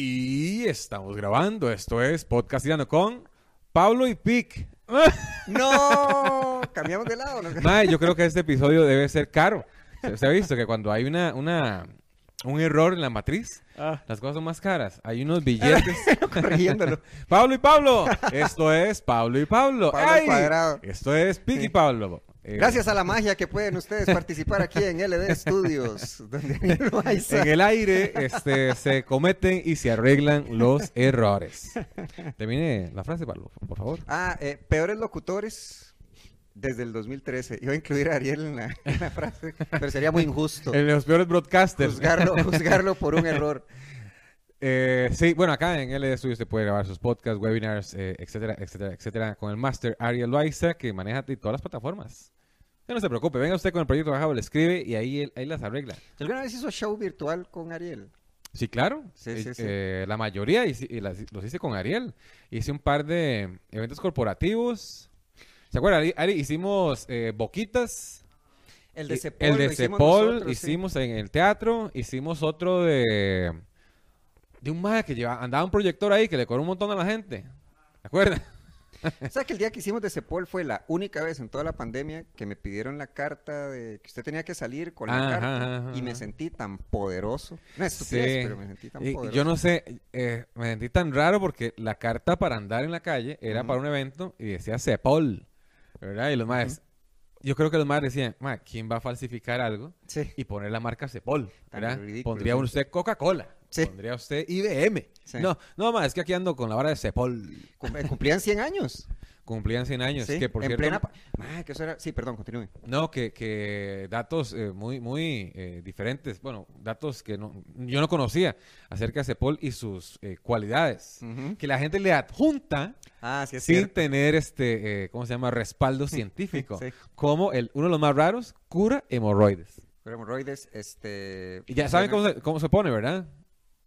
Y estamos grabando. Esto es Podcastilando con Pablo y Pic. ¡No! Cambiamos de lado. ¿no? Mae, yo creo que este episodio debe ser caro. Se, ha visto que cuando hay una, una, un error en la matriz, Ah. las cosas son más caras. Hay unos billetes. Pablo y Pablo. Esto es Pablo y Pablo. Pablo ¡Ay! Cuadrado. Esto es Pic y. Pablo. Eh, Gracias a la magia que pueden ustedes participar aquí en LD Studios, donde En el aire este, se cometen y se arreglan los errores. Termine la frase, Pablo, por favor. Ah, eh, peores locutores desde el 2013. Iba a incluir a Ariel en la, en la frase, pero sería muy injusto En los peores broadcasters. juzgarlo, juzgarlo por un error. Eh, sí, bueno, acá en LD Studios se puede grabar sus podcasts, webinars, eh, etcétera, etcétera, etcétera, con el Master Ariel Loaiza, que maneja todas las plataformas. No se preocupe, venga usted con el proyecto bajado, le escribe y ahí, ahí las arregla. ¿Alguna vez hizo show virtual con Ariel? Sí, claro. Sí, Eh, sí, sí. eh, la mayoría hice- y las- los hice con Ariel. Hice un par de eventos corporativos. ¿Se acuerdan? Ari? Ari, hicimos eh, boquitas. El de Cepol. el lo de hicimos Cepol nosotros, hicimos en el teatro. Hicimos otro de. De un maje que lleva, andaba un proyector ahí que le cobró un montón a la gente. ¿Se acuerdan? Sea que el día que hicimos de Cepol fue la única vez en toda la pandemia que me pidieron la carta de que usted tenía que salir con la Ajá, carta ajá, y me sentí tan poderoso. No es estupidez, Sí. pero me sentí tan Y poderoso. yo no sé, eh, me sentí tan raro porque la carta para andar en la calle era para un evento y decía Cepol. ¿Verdad? Y los más. Yo creo que los más decían, "Ma, ¿quién va a falsificar algo? Sí, y poner la marca Cepol, Pondría usted Coca-Cola, Sí. pondría usted IBM. Sí. No, no más, es que aquí ando con la vara de Cepol. Eh, cumplían 100 años. Cumplían 100 años, Sí, que por en cierto, plena... Ah, que eso era... Sí, perdón, continúe. no, que, que datos eh, muy, muy eh, diferentes, bueno, datos que no, yo no conocía acerca de Cepol y sus eh, cualidades, que la gente le adjunta Ah, sí, sin cierto. tener este, eh, ¿cómo se llama? Respaldo científico, como el, uno de los más raros, cura hemorroides. Pero hemorroides, este... Y ya saben cómo se, cómo se pone, ¿verdad?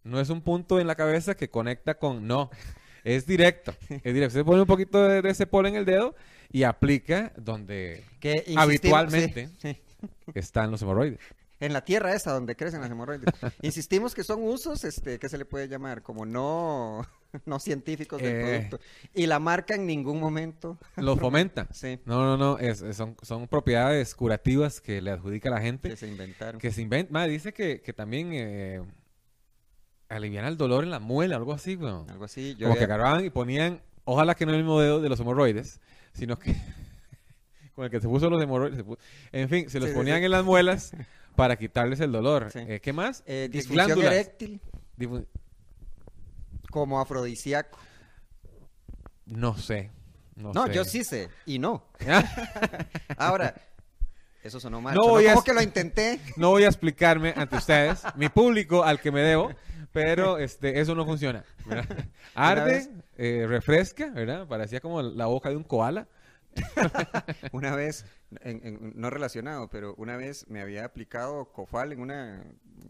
No es un punto en la cabeza que conecta con no. Es directo. Es directo. Se pone un poquito de, ese polo en el dedo y aplica donde que habitualmente. sí, sí. están los hemorroides. En la tierra esa donde crecen las hemorroides. Insistimos que son usos, este, que se le puede llamar como no, no científicos del Eh. producto. Y la marca en ningún momento. Los fomenta. Sí, No, no, no. es- es- son, son propiedades curativas que le adjudica a la gente. que se inventaron. Que se inventa. Madre, dice que, que también eh, alivian el dolor en la muela, algo así, weón. Algo así. Yo Como que agarraban y ponían, ojalá que no el mismo dedo de los hemorroides, sino que con el que se puso los hemorroides. en fin, se los Sí, ponían sí. en las muelas para quitarles el dolor. Sí. Eh, ¿Qué más? eh, glándulas. eréctil Difu- como afrodisíaco. No sé. No, No, sé. yo sí sé. Y no. Ahora, eso sonó mal. No voy a- que lo intenté. No voy a explicarme ante ustedes, mi público al que me debo, pero este, eso no funciona. ¿verdad? Arde, eh, refresca, ¿verdad? Parecía como la boca de un koala. Una vez, en- en- no relacionado, pero una vez me había aplicado cofal en una...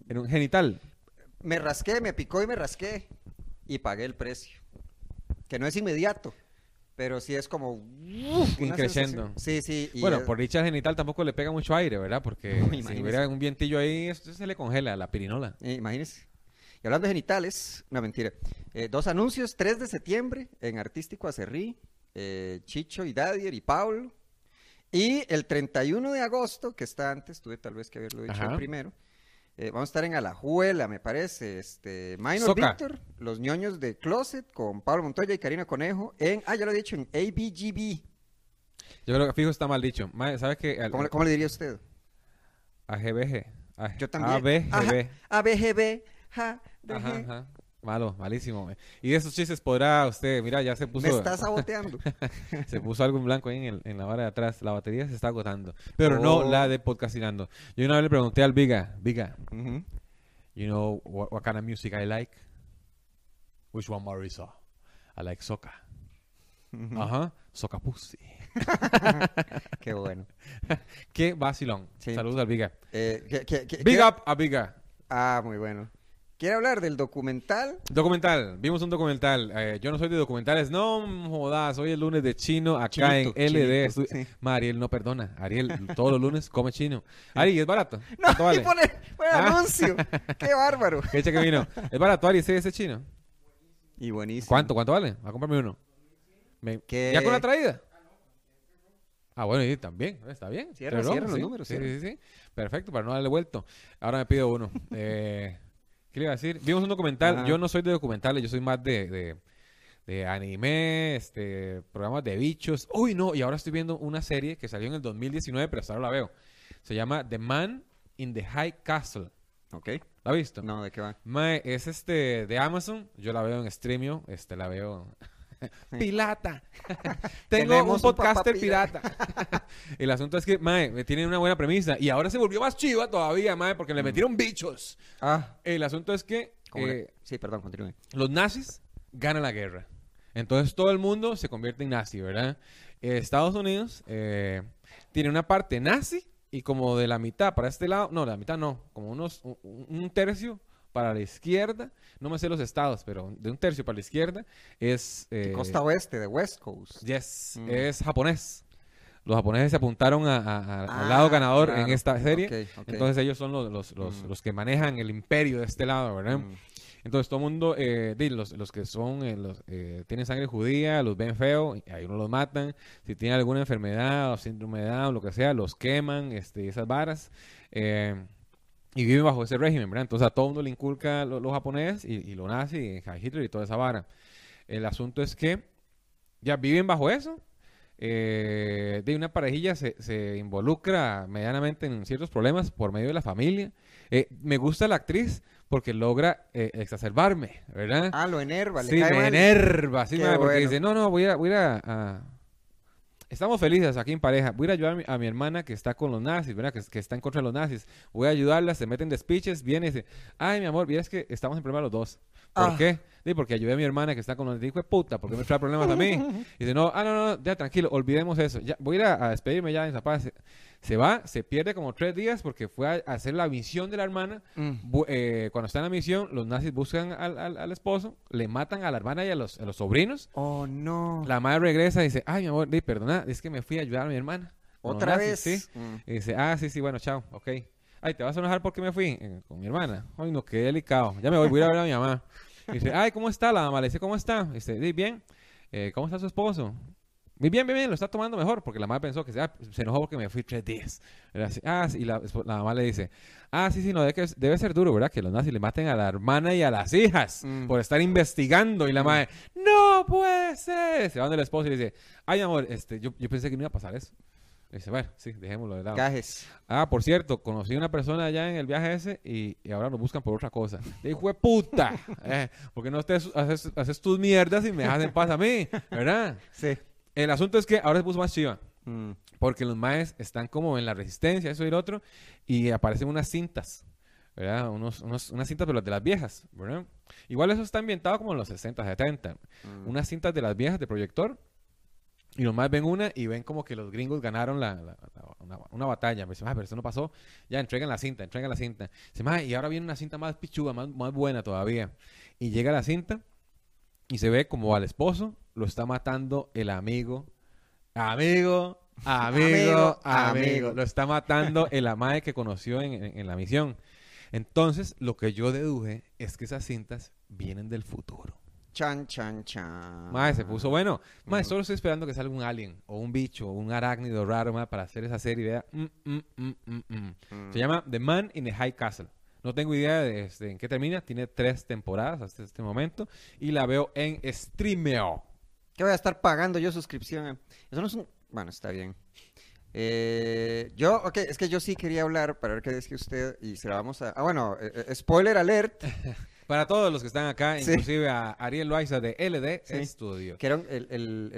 En un genital. Me rasqué, me picó y me rasqué. Y pagué el precio. Que no es inmediato, pero sí es como... uf, sensación. Sí, sí. y Bueno, es- por dicha genital tampoco le pega mucho aire, ¿verdad? Porque No, si hubiera un vientillo ahí, esto se le congela la pirinola. eh, imagínese. Y hablando de genitales, una mentira. Eh, dos anuncios, 3 de septiembre en Artístico Acerrí, eh, Chicho y Dadier y Pablo. Y el 31 de agosto, que está antes, tuve tal vez que haberlo dicho Ajá. el primero. eh, vamos a estar en Alajuela, me parece. Este, Minor Soca. Victor, Los ñoños de Closet, con Pablo Montoya y Karina Conejo, en, ah, ya lo he dicho, en ABGB. Yo creo que fijo está mal dicho. ¿Sabes qué? ¿Cómo, le- cómo le diría usted? AGBG. A- Yo también. ABGB. Ajá, ABGB. ja, Ajá, ajá. Malo, malísimo. Y de esos chistes podrá usted, mira, ya se puso. Me está saboteando. Se puso algo en blanco ahí en, el- en la hora de atrás. La batería se está agotando. Pero no Oh. la de podcastinando. Yo una vez le pregunté al Viga, Viga, you know what, what kind of music I like? Which one, Marisa? I like soca. Ajá, soca pussy. Qué bueno. Qué vacilón. Sí. Saludos al Viga. Eh, ¿qué- qué- qué- Big up a Viga. Ah, muy bueno. Quiere hablar del documental. Documental, vimos un documental. Eh, yo no soy de documentales, no jodas, hoy es lunes de chino acá en LD. chinito, Estu- sí. Ma, Ariel no perdona. Ariel todos los lunes come chino. Ari, es barato. No, ¿Cuánto vale? pone, pone Ah. anuncio. Qué bárbaro. ¿Qué que vino? Es barato, Ari, ese, ese chino. Y buenísimo. ¿Cuánto? ¿Cuánto vale? Va a comprarme uno. ¿Ya con la traída? Ah, bueno, y también, está bien. Cierra, cierra los sí, números, Sí, cierra. sí, sí. Perfecto, para no darle vuelto. Ahora me pido uno. Eh, ¿Qué le iba a decir? Vimos un documental. Yo no soy de documentales, yo soy más de, de, de anime, este, programas de bichos. Uy, no, y ahora estoy viendo una serie que salió en el 2019, pero hasta ahora la veo. Se llama The Man in the High Castle. Ok. ¿La has visto? No, ¿de qué va? Es este de Amazon. Yo la veo en Streamio. Este la veo. Pilata. Tengo un un podcaster pirata. El asunto es que, mae, me tiene una buena premisa. Y ahora se volvió más chiva todavía, mae, porque le metieron bichos. Ah, El asunto es que ¿cómo le- eh, sí, perdón, continúe. los nazis ganan la guerra. Entonces todo el mundo se convierte en nazi, ¿verdad? Eh, Estados Unidos eh, tiene una parte nazi y como de la mitad para este lado, no, la mitad no, como unos un, un tercio para la izquierda, no me sé los estados, pero de un tercio para la izquierda es eh, Costa oeste, de West Coast. yes, Mm. es japonés. Los japoneses se apuntaron a- a- a- Ah, al lado ganador en claro. esta serie. Ok, ok. Entonces ellos son los, los, los, Mm. los que manejan el imperio de este lado, ¿verdad? Mm. Entonces todo el mundo, eh, los, los que son, eh, los, eh, tienen sangre judía, los ven feo, y ahí uno los matan. Si tienen alguna enfermedad o síndrome de Down, o lo que sea, los queman, este, esas varas. Y viven bajo ese régimen, ¿verdad? Entonces a todo mundo le inculca lo, lo japonés y, y lo nazi, y Hitler y toda esa vara. El asunto es que ya viven bajo eso. eh, de una parejilla se, se involucra medianamente en ciertos problemas por medio de la familia. Eh, me gusta la actriz porque logra eh, exacerbarme, ¿verdad? Ah, lo enerva, le sí, cae me mal. enerva, sí, madre, porque bueno. dice, no, no, voy a, voy a- a- Estamos felices aquí en pareja. Voy a ayudar a mi, a mi hermana que está con los nazis, ¿verdad? Que, que está en contra de los nazis. Voy a ayudarla, se meten despiches, viene y dice, ay, mi amor, es que estamos en problemas los dos. ¿Por Ah. qué? Sí, porque ayudé a mi hermana que está con los nazis. Hijo de puta, ¿por qué me trae problemas a mí? Y dice, no, ah, no, no, ya tranquilo, olvidemos eso. Ya, voy a ir a, a despedirme ya en. Se, se va, se pierde como tres días porque fue a, hacer la misión de la hermana. Mm. Eh, cuando está en la misión, los nazis buscan al, al- al esposo, le matan a la hermana y a los, a los sobrinos. Oh, no. La madre regresa y dice, ay, mi amor, di, perdona, es que me fui a ayudar a mi hermana. Otra nazis", vez. ¿sí? Mm. Y dice, ah, sí, sí, bueno, chao, ok. Ay, ¿te vas a enojar porque me fui Eh, con mi hermana? Ay, no, qué delicado. Ya me voy, voy a ir a ver a mi mamá. Y dice, ay, ¿cómo está la mamá? Le dice, ¿cómo está? Y dice, "Di, bien. Eh, ¿Cómo está su esposo? Muy bien, bien, bien, lo está tomando mejor, porque la mamá pensó que ah, se enojó porque me fui tres días. Ah, y la, la mamá le dice, ah, sí, sí, no, debe, debe ser duro, ¿verdad? Que los nazis le maten a la hermana y a las hijas Mm. por estar investigando. Y la madre, no puede ser. Se va donde el esposo y le dice, ay, amor, este, yo, yo pensé que no iba a pasar eso. Y dice, bueno, sí, dejémoslo de lado. Gajes. Ah, por cierto, conocí a una persona allá en el viaje ese y, y ahora nos buscan por otra cosa. Le dijo, "Jue puta, eh, porque no estés, haces, haces tus mierdas y me dejas en paz a mí, ¿verdad? Sí. El asunto es que ahora se puso más chiva, Mm. porque los maes están como en la resistencia, eso y lo otro, y aparecen unas cintas, ¿verdad? Unos, unos- unas cintas, pero de las viejas, ¿verdad? Igual eso está ambientado como en los 60, 70. Mm. Unas cintas de las viejas de proyector. Y los más ven una y ven como que los gringos ganaron la, la- la- una, una batalla. Me dicen, ah, pero eso no pasó. Ya, entregan la cinta, entregan la cinta. Dice, "Ma, y ahora viene una cinta más pichuga, más, más buena todavía. Y llega la cinta y se ve como al esposo lo está matando el amigo. Amigo, amigo, Amigo. Lo está matando el amae que conoció en, en- en la misión. Entonces, lo que yo deduje es que esas cintas vienen del futuro. Chan, chan, chan. Mae, se puso bueno. Mae, Ujú. solo estoy esperando que salga un alien o un bicho o un arácnido raro mae, para hacer esa serie. Vea. Mm, mm, mm, mm, mm. Mm. Se llama The Man in the High Castle. No tengo idea de este, en qué termina. Tiene tres temporadas hasta este momento. Y la veo en Streameo. ¿Qué voy a estar pagando yo suscripción? Eso no es un... Bueno, está bien. Eh, yo, ok, es que yo sí quería hablar para ver qué dice usted y se la vamos a... Ah, bueno, eh, eh, spoiler alert, Para todos los que están acá, Sí. inclusive a Ariel Loaiza de LD Sí. Studio. que el, el, el-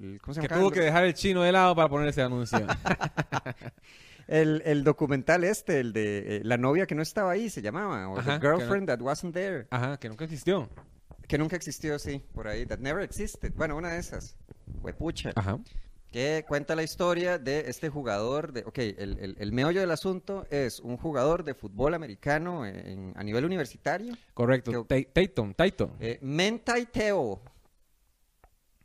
el- ¿cómo se Que llama? tuvo que dejar el chino de lado para poner ese anuncio. El, el documental este, el de eh, la novia que no estaba ahí, se llamaba, o Ajá, The que no- Girlfriend That Wasn't There, Ajá, que nunca existió. Que nunca existió, sí, por ahí, That Never Existed, bueno, una de esas, huepucha, Ajá. que cuenta la historia de este jugador, de, ok, el, el- el meollo del asunto es un jugador de fútbol americano en- a nivel universitario, Correcto. Tatum, Tatum. eh, Mentai Teo,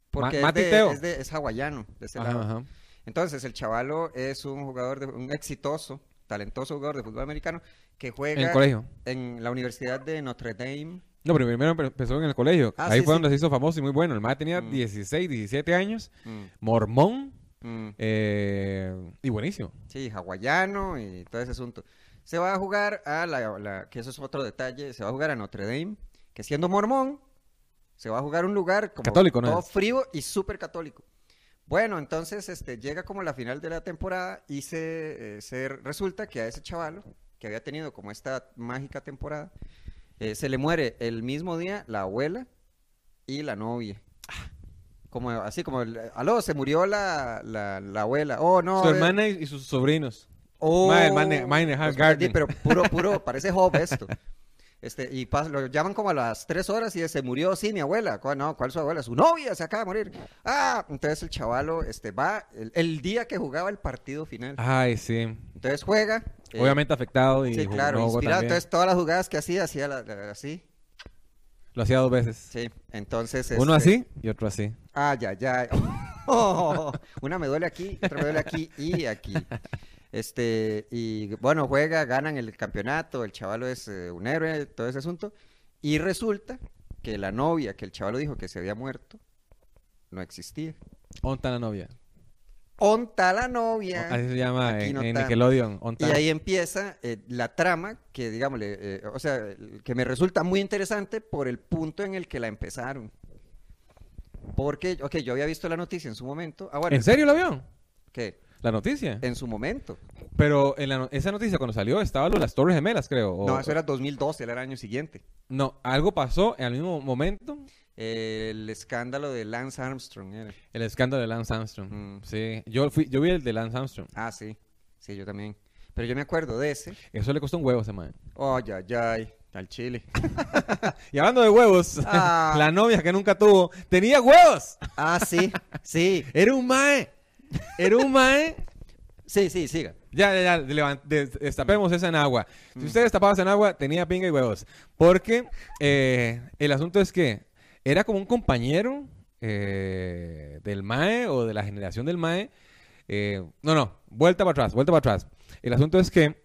porque es, Mati de- Teo. es, de- es hawaiano, de ese Ajá, lado. ajá. Entonces, el chavalo es un jugador, de, un exitoso, talentoso jugador de fútbol americano que juega En el colegio. en la Universidad de Notre Dame. No, pero primero empe- empezó en el colegio. Ah, Ahí sí, fue sí. donde se hizo famoso y muy bueno. El más tenía Mm. 16, 17 años. Mm, Mormón. mm. eh, y buenísimo. Sí, hawaiano y todo ese asunto. Se va a jugar a la, la- que eso es otro detalle, se va a jugar a Notre Dame, que siendo mormón, se va a jugar a un lugar como Católico, ¿no todo es? frío y súper católico. Bueno, entonces este, llega como la final de la temporada y se, eh, se resulta que a ese chavalo, que había tenido como esta mágica temporada, eh, se le muere el mismo día la abuela y la novia. Como, así como, el- aló, se murió la, la, la abuela. Oh, no. Su eh, hermana y, y sus sobrinos. Oh, Mine Hall pues, Garden. Pero puro, puro, parece Job esto. Este, y pas- lo llaman como a las tres horas y se murió, sí, mi abuela. ¿Cuál, no, ¿cuál su abuela? Su novia se acaba de morir. Ah, entonces el chavalo este, va el, el día que jugaba el partido final. Ay, sí. Entonces juega. Eh, Obviamente afectado y Sí, claro, inspirado. también. Entonces todas las jugadas que hacía, hacía la- la- así. Lo hacía dos veces. Sí, entonces. Uno este, así y otro así. Ah, ya, ya. Oh, una me duele aquí, otra me duele aquí y aquí. Este, y bueno, juega, ganan el campeonato, el chavalo es eh, un héroe, todo ese asunto. Y resulta que la novia que el chavalo dijo que se había muerto, no existía. Onta la novia. Onta la novia. Así se llama en, no en. Nickelodeon. Onta. Y ahí empieza eh, la trama que, digámosle, eh, o sea, que me resulta muy interesante por el punto en el que la empezaron. Porque, ok, yo había visto la noticia en su momento. Ah, bueno, ¿En serio lo vio? ¿qué? La noticia. En su momento. Pero en la esa noticia cuando salió estaba lo de las Torres Gemelas, creo. o- No, eso era 2012, era el año siguiente. No, algo pasó en el mismo momento. El escándalo de Lance Armstrong. El escándalo de Lance Armstrong. Mm. Sí, yo fui, yo vi el de Lance Armstrong. Ah, sí. Sí, yo también. Pero yo me acuerdo de ese. Eso le costó un huevo a ese man. Oh, ya, ya, al chile. Y hablando de huevos, Ah. la novia que nunca tuvo tenía huevos. Ah, sí, sí. Era un mae. Era un mae. Sí, sí, siga. Ya, ya, ya, destapemos esa en agua. Mm. Si ustedes destapaban esa en agua, tenía pinga y huevos. Porque eh, el asunto es que era como un compañero eh, del MAE o de la generación del MAE. eh, no, no, vuelta para atrás, vuelta para atrás. El asunto es que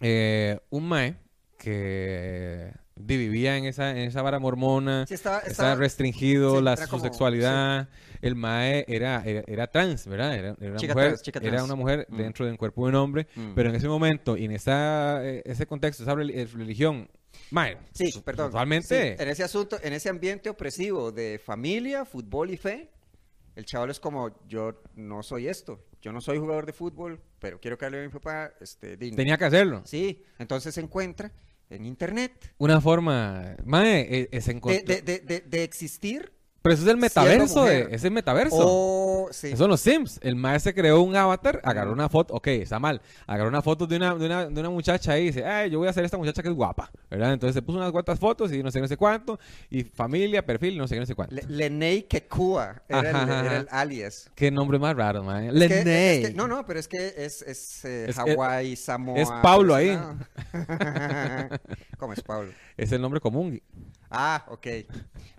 eh, un MAE que vivía en esa, en esa vara mormona, Sí, estaba, estaba estaba restringido sí, la, su sexualidad. El mae era, era, era trans, ¿verdad? Era, era una Chica mujer, trans, chica era una mujer Mm. dentro de un cuerpo de un hombre, Mm. pero en ese momento y en esa, eh, ese contexto, esa eh, religión, mae, Sí, su- perdón. totalmente. En ese asunto, en ese ambiente opresivo de familia, fútbol y fe, el chaval es como, yo no soy esto. Yo no soy jugador de fútbol, pero quiero que hable a mi papá. Este, di- Tenía que hacerlo. Sí, entonces se encuentra en internet. Una forma, mae, de, de, de, de existir pero eso es el metaverso, de, mujer. es el metaverso. o... Sí. Eso son los Sims. El maestro creó un avatar, agarró una foto, ok, está mal. Agarró una foto de una, de una, de una muchacha ahí y dice, ay, yo voy a hacer esta muchacha que es guapa, ¿verdad? Entonces se puso unas cuantas fotos y no sé, no sé cuánto, y familia, perfil, no sé, no sé cuánto. Le- Lenei Kekua era, el, Ajá, ajá, era el ajá. alias. Qué nombre más raro, man. Que- es que- no, no, pero es que es, es, eh, Es- Hawái, Samoa. es Pablo pues, ahí. no. ¿Cómo es Pablo? Es el nombre común. Ah, ok.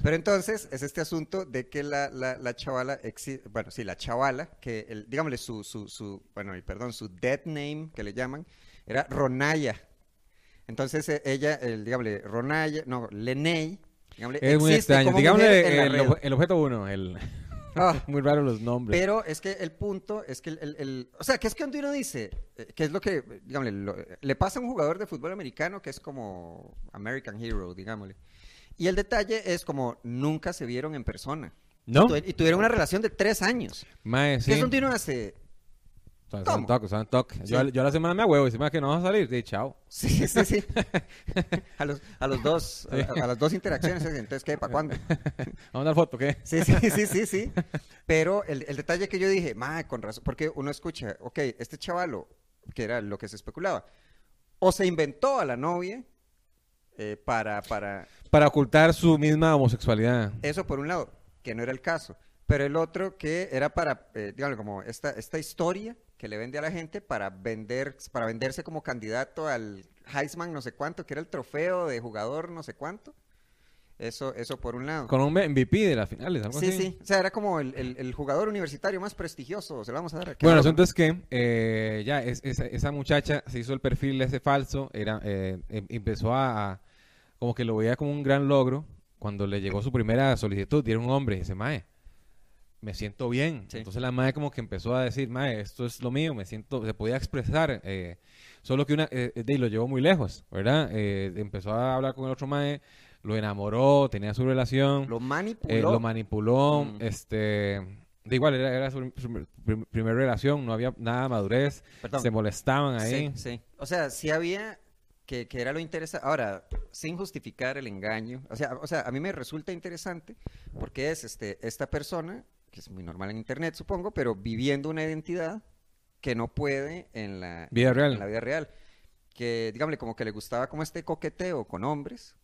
Pero entonces es este asunto de que la, la, la chavala, exi- bueno, sí, la chavala, que, el, digámosle, su, su, su, bueno, perdón, su dead name, que le llaman, era Ronaya. Entonces eh, ella, el, digámosle, Ronaya, no, Lenei, digámosle, Es muy extraño. Digámosle el, objeto uno. El... Ah. muy raro los nombres. Pero es que el punto es que el, el- el- o sea, que es que cuando uno dice, eh, que es lo que, digámosle, lo- le pasa a un jugador de fútbol americano que es como American Hero, digámosle. Y el detalle es como nunca se vieron en persona. ¿No? Tu- Y tuvieron una relación de tres años. Mae, sí. es donde uno hace, Son, son son toques. Yo, Sí. yo la semana me huevo y se me que no vas a salir. Sí, chao. sí, sí, sí. a, los, a los dos, a, a las dos interacciones, entonces, ¿qué? ¿Para cuándo? Vamos a dar foto, ¿qué? Sí, sí, sí, sí, sí. Pero el, el detalle que yo dije, ma, con razón, porque uno escucha, ok, este chavalo, que era lo que se especulaba, o se inventó a la novia eh, para, para Para ocultar su misma homosexualidad. eso por un lado, que no era el caso. pero el otro que era para, eh, digamos, como esta, esta historia que le vende a la gente para vender, para venderse como candidato al Heisman no sé cuánto, que era el trofeo de jugador no sé cuánto. Eso, eso por un lado. Con un MVP de las finales, algo Sí, así. sí. O sea, era como el, el- el jugador universitario más prestigioso. Se lo vamos a dar aquí. Bueno, el asunto es que eh, ya es- esa, esa muchacha se hizo el perfil ese falso, era, eh, em- empezó a- como que lo veía como un gran logro cuando le llegó su primera solicitud y era un hombre y dice, mae, me siento bien. Sí. Entonces la mae como que empezó a decir, mae, esto es lo mío, me siento, se podía expresar, eh, solo que una, eh, de, lo llevó muy lejos, ¿verdad? Eh, empezó a hablar con el otro mae, lo enamoró, tenía su relación. Lo manipuló. Eh, lo manipuló, Mm. este, de igual, era, era su, su prim- primera relación, no había nada de madurez, Perdón. se molestaban ahí. Sí, sí. O sea, sí había que, que era lo interesante. Ahora, sin justificar el engaño. O sea, o sea, a mí me resulta interesante porque es este, esta persona, que es muy normal en internet, supongo, pero viviendo una identidad que no puede en la Vida real. en la vida real. Que, dígame, como que le gustaba como este coqueteo con hombres.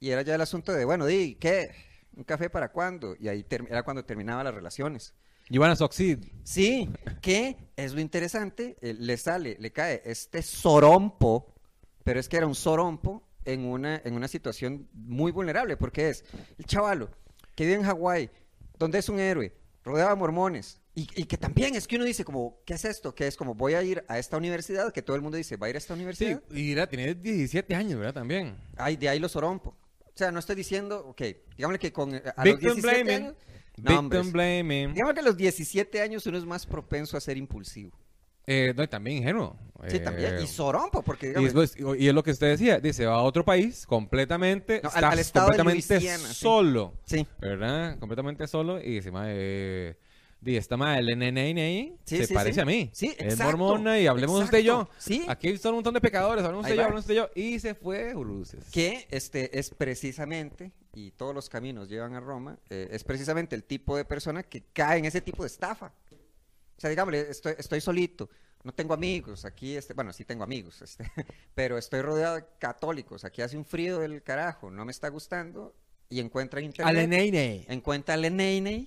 Y era ya el asunto de, bueno, di, ¿qué? ¿Un café para cuándo? Y ahí era cuando terminaba las relaciones. Wanna succeed. Sí, que es lo interesante, eh, le sale, le cae este sorompo, pero es que era un sorompo en una, en una situación muy vulnerable, porque es el chavalo que vive en Hawái, donde es un héroe, rodeado de mormones, y, y que también es que uno dice como, ¿qué es esto? Que es como, voy a ir a esta universidad, que todo el mundo dice, va a ir a esta Sí, universidad. y era, tenía 17 años, ¿verdad? También. Ay, de ahí lo sorompo. O sea, no estoy diciendo, ok, digámosle que con a los Victim 17 blaming. años, no, Victim blaming. digamos que a los 17 años uno es más propenso a ser impulsivo. Eh, no, y también ingenuo. Sí, Eh, también. Y sorompo, porque y, digamos, después- y es lo que usted decía, dice, va a otro país completamente, No, al- está al estado de completamente Luisiana, sí. solo, sí, ¿verdad? Completamente solo y dice, mae, eh, di, esta madre, el nene, Sí, se sí, parece a mí. Sí, Es exacto, mormona y hablemos usted y yo. exacto, sí. Aquí son un montón de pecadores, hablemos usted y yo, hablemos usted y yo. Y se fue, Uruces. que este es precisamente, y todos los caminos llevan a Roma, eh, es precisamente el tipo de persona que cae en ese tipo de estafa. O sea, digámosle, estoy, estoy solito, no tengo amigos, aquí, este, bueno, sí tengo amigos, este, pero estoy rodeado de católicos, aquí hace un frío del carajo, no me está gustando, y encuentra en internet, nene. encuentra a Lenene,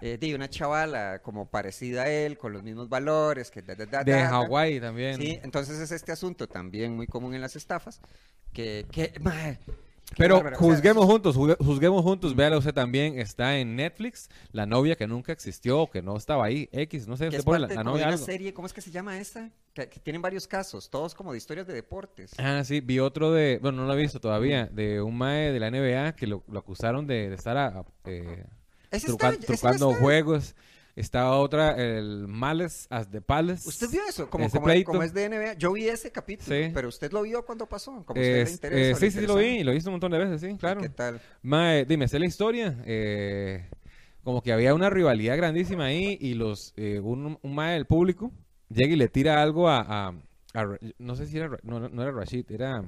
eh, de una chavala como parecida a él, con los mismos valores, que da, da, da, De. Hawái también. Sí, entonces es este asunto también muy común en las estafas, que, que qué Pero juzguemos juntos, juzgue- juzguemos juntos, véalo usted también, está en Netflix, la novia que nunca existió, que no estaba ahí, X, no sé, usted pone la, novia una algo. serie, ¿cómo es que se llama esa? Que, que tienen varios casos, todos como de historias de deportes. Ah, sí, vi otro de, bueno, no lo he visto todavía, de un mae de la NBA que lo, lo acusaron de, de estar a- eh, truca- está- trucando juegos. Estaba otra, el Males as the Palace. ¿Usted vio eso? Como, como, como es de NBA. Yo vi ese capítulo, Sí. pero usted lo vio cuando pasó. Como a usted le Es- interesa, eh, le sí, sí, sí, lo vi, lo visto un montón de veces, sí, claro. ¿Qué tal? Mae, dime, sé la historia. eh, como que había una rivalidad grandísima ahí y los eh, un, un mae del público llega y le tira algo a, a- a no sé si era Ra- no, no, no era Rashid, era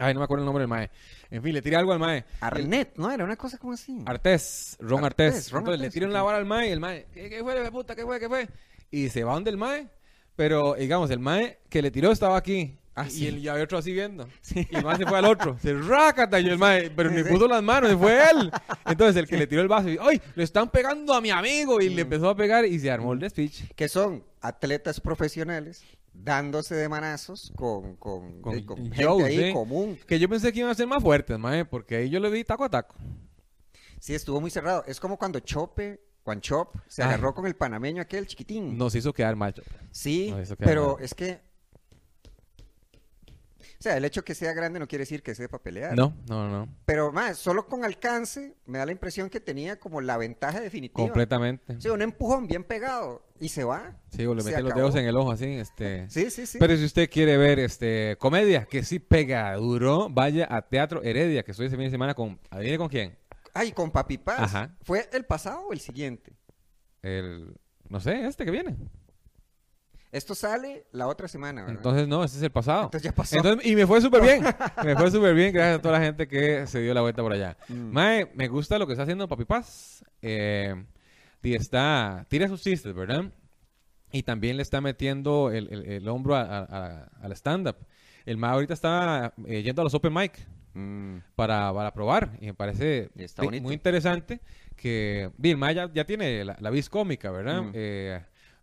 ay, no me acuerdo el nombre del mae. En fin, le tira algo al mae. Arnett, ¿no? Era una cosa como así. Artés, Ron Artés, Artés. Ron Entonces le tiran la vara al mae y el mae, ¿qué, qué fue, puta? ¿Qué fue? ¿Qué fue? Y se va donde el mae, pero digamos, el mae que le tiró estaba aquí. Ah, y, sí. el, y había otro así viendo. Sí. Y el mae se fue al otro. Se rácata y el mae, pero ni puso las manos, se fue él. Entonces el que le tiró el vaso, y, ¡ay! Le están pegando a mi amigo. Y le empezó a pegar y se armó el despiche. Que son atletas profesionales dándose de manazos con, con, Con eh, con gente ahí sí. común. Que yo pensé que iban a ser más fuertes, mae, porque ahí yo le vi taco a taco. Sí, estuvo muy cerrado. Es como cuando Chope, Juan Chop, se Ay. agarró con el panameño aquel chiquitín. Nos hizo quedar mal. Sí, eso queda pero mal. es que... O sea, el hecho que sea grande no quiere decir que sepa pelear. No, no, no. Pero más, solo con alcance me da la impresión que tenía como la ventaja definitiva. Completamente. Sí, un empujón bien pegado y se va. Sí, o le mete los dedos en el ojo así, este... Sí, sí, sí. Pero si usted quiere ver este comedia que sí pega duro, vaya a Teatro Heredia, que estoy ese fin de semana con, adivine con quién. Ay, con Papi Paz. Ajá. ¿Fue el pasado o el siguiente? El, no sé, este que viene. Esto sale la otra semana, ¿verdad? Entonces no, este es el pasado. Entonces ya pasó. Entonces, y me fue súper bien. me fue súper bien, gracias a toda la gente que se dio la vuelta por allá. Mm. Mae, me gusta lo que está haciendo Papi Paz. Eh, y está, tira sus chistes, ¿verdad? Y también le está metiendo el, el- el hombro a- a- a- al stand-up. El Mae ahorita está eh, yendo a los open mic. Mm. para, para probar y me parece está muy interesante que, bien, Maya ya tiene la, la vis cómica, ¿verdad? Mm. Eh,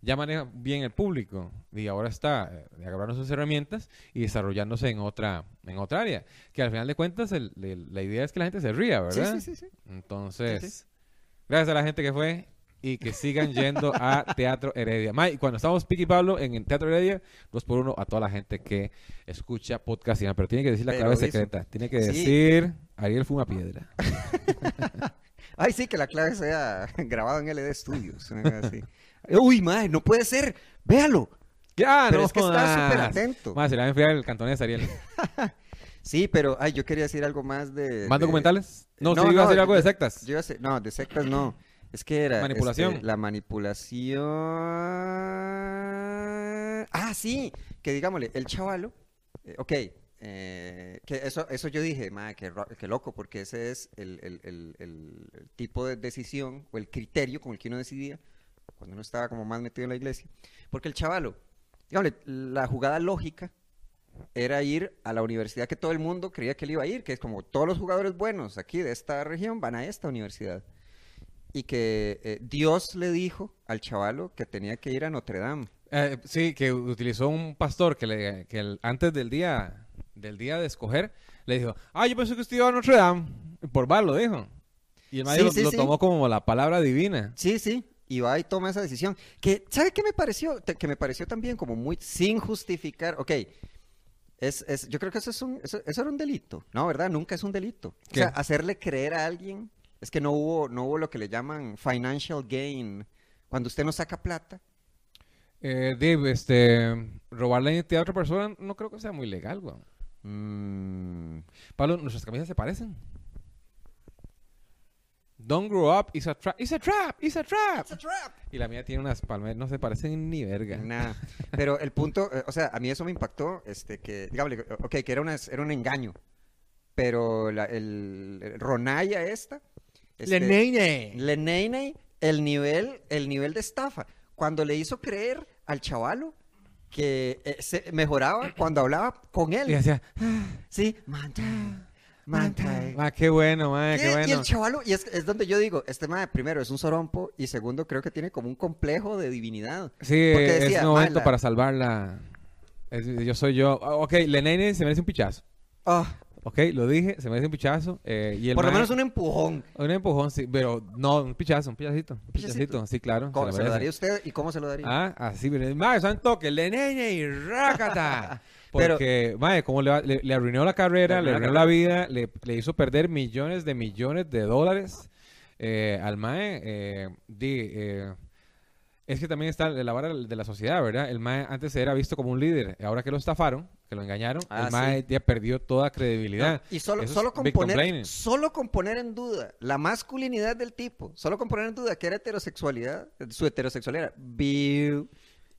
ya maneja bien el público y ahora está eh, agarrando sus herramientas y desarrollándose en otra en otra área que al final de cuentas el- el- la idea es que la gente se ría verdad sí, sí, sí. entonces Sí, sí. gracias a la gente que fue y que sigan yendo a Teatro Heredia Ma, y cuando estamos Piqui Pablo en el Teatro Heredia dos por uno a toda la gente que escucha podcast pero tiene que decir la Pero clave hizo. secreta tiene que decir Ariel fuma piedra Ay, sí, que la clave sea grabado en LD Studios. así. Uy, madre, no puede ser. Véalo. ya Pero no es que está súper atento. Ma, se le va a enfriar el cantonés Ariel Sí, pero, ay, yo quería decir algo más de... más de- documentales no, No, sí iba a no, decir algo de sectas Yo iba a decir- no, de sectas no. Es que era... Manipulación. este, la manipulación... Ah, sí, que digámosle, el chavalo, eh, ok, eh, que eso, eso yo dije, madre, qué, loco, porque ese es el, el- el- el- el tipo de decisión o el criterio con el que uno decidía cuando uno estaba como más metido en la iglesia. Porque el chavalo, digámosle, la jugada lógica era ir a la universidad que todo el mundo creía que él iba a ir, que es como todos los jugadores buenos aquí de esta región van a esta universidad. Y que eh, Dios le dijo al chavalo que tenía que ir a Notre Dame. Eh, sí, que utilizó un pastor que, le, que el- antes del día del día de escoger le dijo, ah, yo pensé que usted iba a Notre Dame. Por bar lo dijo. Y el Sí, maestro lo, sí, lo sí. tomó como la palabra divina. Sí, sí, y va y toma esa decisión. Que, ¿sabe qué me pareció? Te- Que me pareció también como muy sin justificar. Ok, es, es, yo creo que eso, es un, eso, eso era un delito. No, ¿verdad? Nunca es un delito. O sea, hacerle creer a alguien es que no hubo, no hubo lo que le llaman financial gain. Cuando usted no saca plata. Eh, Dave, este, robar la identidad de otra persona no creo que sea muy legal, weón. Mm, Pablo, nuestras camisas se parecen. Don't grow up, it's a trap, it's a trap, it's a trap. Y la mía tiene unas palmeras, no se parecen ni verga. Nada. Pero el punto, eh, o sea, a mí eso me impactó, este, que, digamos, ok, que era, una, era un engaño. Pero la, el, el Ronaya esta. este, Le Nene, el nivel, el nivel de estafa. Cuando le hizo creer al chavalo que eh, se mejoraba cuando hablaba con Y él. decía, Sí, manta, manta. ah, qué bueno, man, ¿Qué? qué Y bueno. el chavalo, y es, es donde yo digo, este madre, primero es un sorompo y segundo creo que tiene como un complejo de divinidad. Sí, Porque es decía, un momento para salvarla. Es- yo soy yo. Ah, Ok, Lenene se merece un pichazo. Ah, Ok, lo dije, se merece un pichazo. eh, y el por lo menos un empujón. un empujón, sí, pero no, un pichazo, un pichacito. Un pichacito? pichacito, sí, claro. ¿Cómo se lo daría usted y cómo se lo daría? Ah, así, pero mae, son toque, Lenene y rácata. Pero- Porque, mae, como le, va- le, le arruinó la carrera, Le arruinó la vida, le, le hizo perder millones de millones de dólares eh, al mae. eh, di, eh, es que también está la vara de la sociedad, ¿verdad? El mae antes era visto como un líder. Ahora que lo estafaron, que lo engañaron, Ah, el mae ya perdió toda credibilidad. No, y solo, Eso solo, con poner, solo con poner en duda la masculinidad del tipo, solo con poner en duda que era heterosexualidad, su heterosexualidad,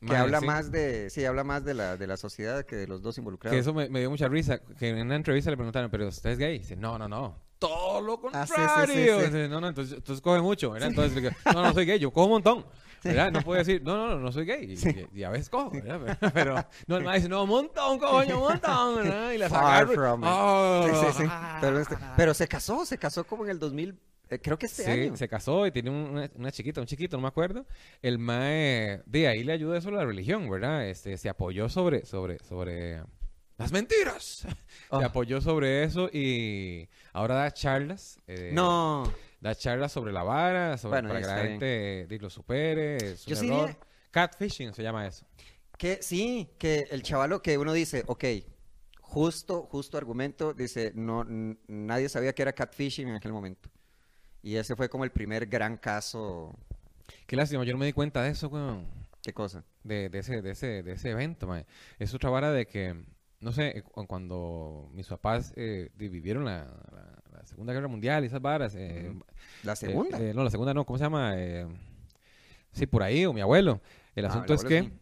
que habla sí. más de, sí, habla más de la, de la sociedad que de los dos involucrados. Que eso me, me dio mucha risa. Que en una entrevista le preguntaron, ¿pero usted es gay? Dice, no, no, no. Todo lo Ah, contrario. sí, sí, sí. Dice, no, no, entonces, entonces coge mucho, ¿verdad? Entonces, no, no soy gay, yo cojo un montón. ¿Verdad? No puede decir, no, no, no, no soy gay. Y, y a veces cojo, ¿verdad? Pero, pero no, el dice, no, un montón, coño, un montón, ¿verdad? Y la. Oh, ah. Pero, este- pero se casó, se casó como en el 2000, eh, creo que este Sí, año. se casó y tiene una, una chiquita, un chiquito, no me acuerdo. El mae, de ahí le ayuda eso a la religión, ¿verdad? Este, se apoyó sobre, sobre, sobre las mentiras. Se apoyó sobre eso y ahora da charlas. eh, No, Da charlas sobre la vara, sobre, Bueno, para que la bien. gente di, lo supere, Yo sí diría- Catfishing se llama eso. que sí, que el chavalo que uno dice, ok, justo, justo argumento, dice, no, nadie sabía que era catfishing en aquel momento. Y ese fue como el primer gran caso, Qué lástima, yo no me di cuenta de eso, weón. ¿qué cosa? de, de ese, de, ese, de ese evento, mae. Es otra vara de que, no sé, eh, cu- cuando mis papás eh, vivieron la, la- la Segunda Guerra Mundial y esas varas. eh, Ujú. La eh, segunda. eh, no, la segunda no, ¿cómo se llama? Eh, sí, por ahí, o mi abuelo. El Ah, asunto el es que, sí.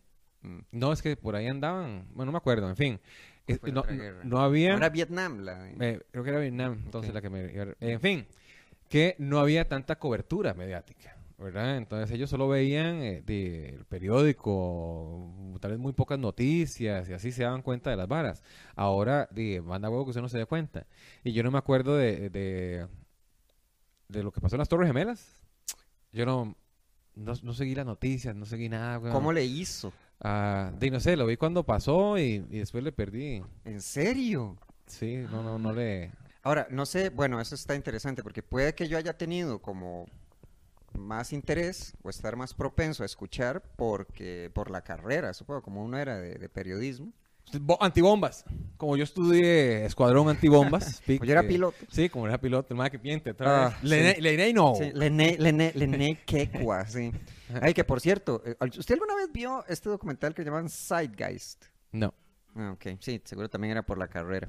Mm. no, es que por ahí andaban, bueno, no me acuerdo, en fin. No, no- guerra? no había... Ahora Vietnam, la... Eh, creo que era Vietnam, entonces la que me... En fin, que no había tanta cobertura mediática, ¿verdad? Entonces ellos solo veían eh, de- el periódico, tal vez muy pocas noticias y así se daban cuenta de las varas. Ahora, de, manda huevo que usted no se dé cuenta. Y yo no me acuerdo de, de, de lo que pasó en las Torres Gemelas. Yo no, no, no seguí las noticias, no seguí nada. ¿Cómo le hizo? Ah, de, no sé, lo vi cuando pasó y, y después le perdí. ¿En serio? Sí, no, no, no le... Ahora, no sé, bueno, eso está interesante porque puede que yo haya tenido como más interés o estar más propenso a escuchar porque por la carrera, supongo, como uno era de, de periodismo. Bo- Antibombas. Como yo estudié escuadrón antibombas. pic, yo era eh, piloto. Sí, como era piloto, el más que piente. Ah, sí. No. Sí, Lené, Lené Quecua, sí. Ay, que por cierto, eh, ¿usted alguna vez vio este documental que llaman Zeitgeist? No. Ah, ok, sí, seguro también era por la carrera.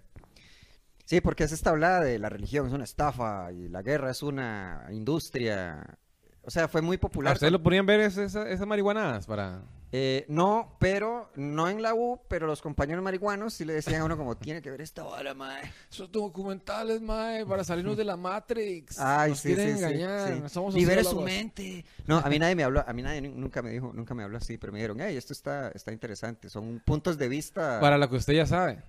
Sí, porque es esta hablada de la religión es una estafa y la guerra es una industria. O sea, fue muy ¿A popular. ¿Ustedes lo podrían ver esa- esa- esas marihuanadas para...? Eh, no, pero no en la U, pero los compañeros marihuanos sí le decían a uno como tiene que ver esta hora, mae. Esos documentales, mae, para salirnos de la Matrix. Ay, sí, sí, sí, sí. Libere su mente. No, a mí nadie me habló, a mí nadie nu- nunca me dijo, nunca me habló así, pero me dijeron, hey, esto está, está interesante, son puntos de vista. Para lo que usted ya sabe.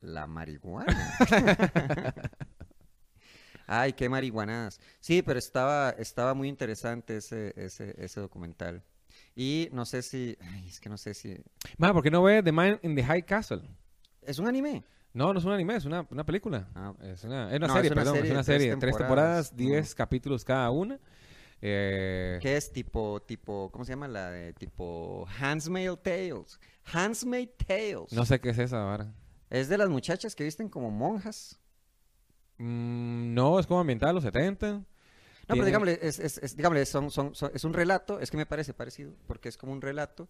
La marihuana. Ay, qué marihuanadas. Sí, pero estaba, estaba muy interesante ese, ese, ese documental. Y no sé si, ay, es que no sé si, Mae, ¿por qué no ve The Man in the High Castle? ¿es un anime? No, no es un anime, es una, una película. Ah. Es una, es una No, serie, es una perdón. serie es una serie. Tres temporadas. temporadas, diez capítulos cada una. Eh, ¿Qué es tipo, tipo, ¿cómo se llama la de tipo Handmaid's Tales? Handmaid's Tales. no sé qué es esa ahora. Es de las muchachas que visten como monjas. Mm, no, es como ambiental, los 70. No, pero digámosle, es, es, es- digámosle, son, son, son- es un relato, es que me parece parecido, porque es como un relato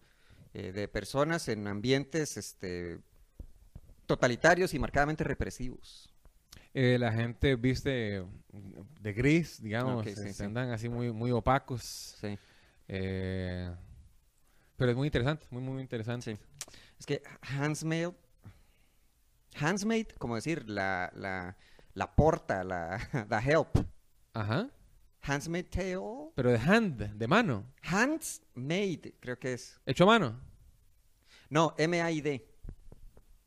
eh, de personas en ambientes este, totalitarios y marcadamente represivos. Eh, la gente viste de gris, digamos, sí, se sí. andan así muy, muy opacos. Sí, eh, pero es muy interesante, muy, muy interesante. sí. Es que Handmaid, Handmaid, como decir, la, la, la porta, la, la help. Ajá. Handmaid Tale. Pero de hand, de mano, Handmaid, creo que es. hecho a mano. No, M-A-I-D.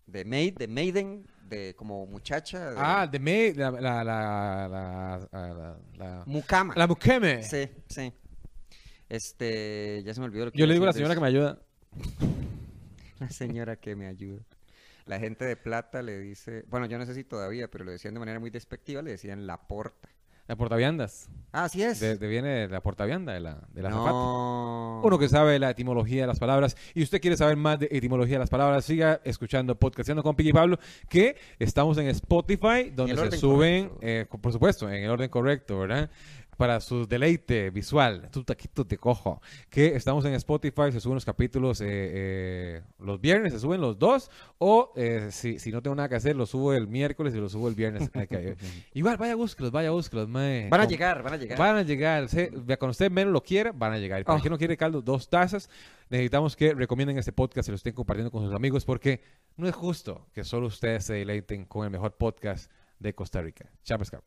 De maid, de maiden, de como muchacha. de- Ah, de me, la, la, la, la, la, la, Mucama. la. Sí, sí. Este, ya se me olvidó lo que Yo le digo a la señora que me ayuda. La señora que me ayuda. La gente de plata le dice, bueno, yo no sé si todavía, pero lo decían de manera muy despectiva, le decían la porta. La portaviandas. Ah, así es. De, de viene de la portavianda, de la, de la no. Uno que sabe la etimología de las palabras y usted quiere saber más de etimología de las palabras, siga escuchando Podcastando con Piggy Pablo, que estamos en Spotify, donde se suben, eh, por supuesto, en el orden correcto, ¿verdad? Para su deleite visual, tu taquito te cojo, que estamos en Spotify, se suben los capítulos eh, eh, los viernes, se suben los dos, o eh, si, si no tengo nada que hacer, los subo el miércoles y los subo el viernes. Ok, eh, Igual, vaya búsquelos, vaya búsquelos, mae. Van a llegar, van a llegar. Van a llegar. se- cuando usted menos lo quiera, van a llegar. Y para Oh. que no quiere caldo, dos tazas. Necesitamos que recomienden este podcast y lo estén compartiendo con sus amigos porque no es justo que solo ustedes se deleiten con el mejor podcast de Costa Rica. Chao, pescado.